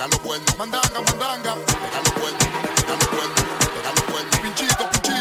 pega lo bueno, mandanga, mandanga, pega lo bueno, pega lo bueno, pega lo bueno, pinchito, pinchito.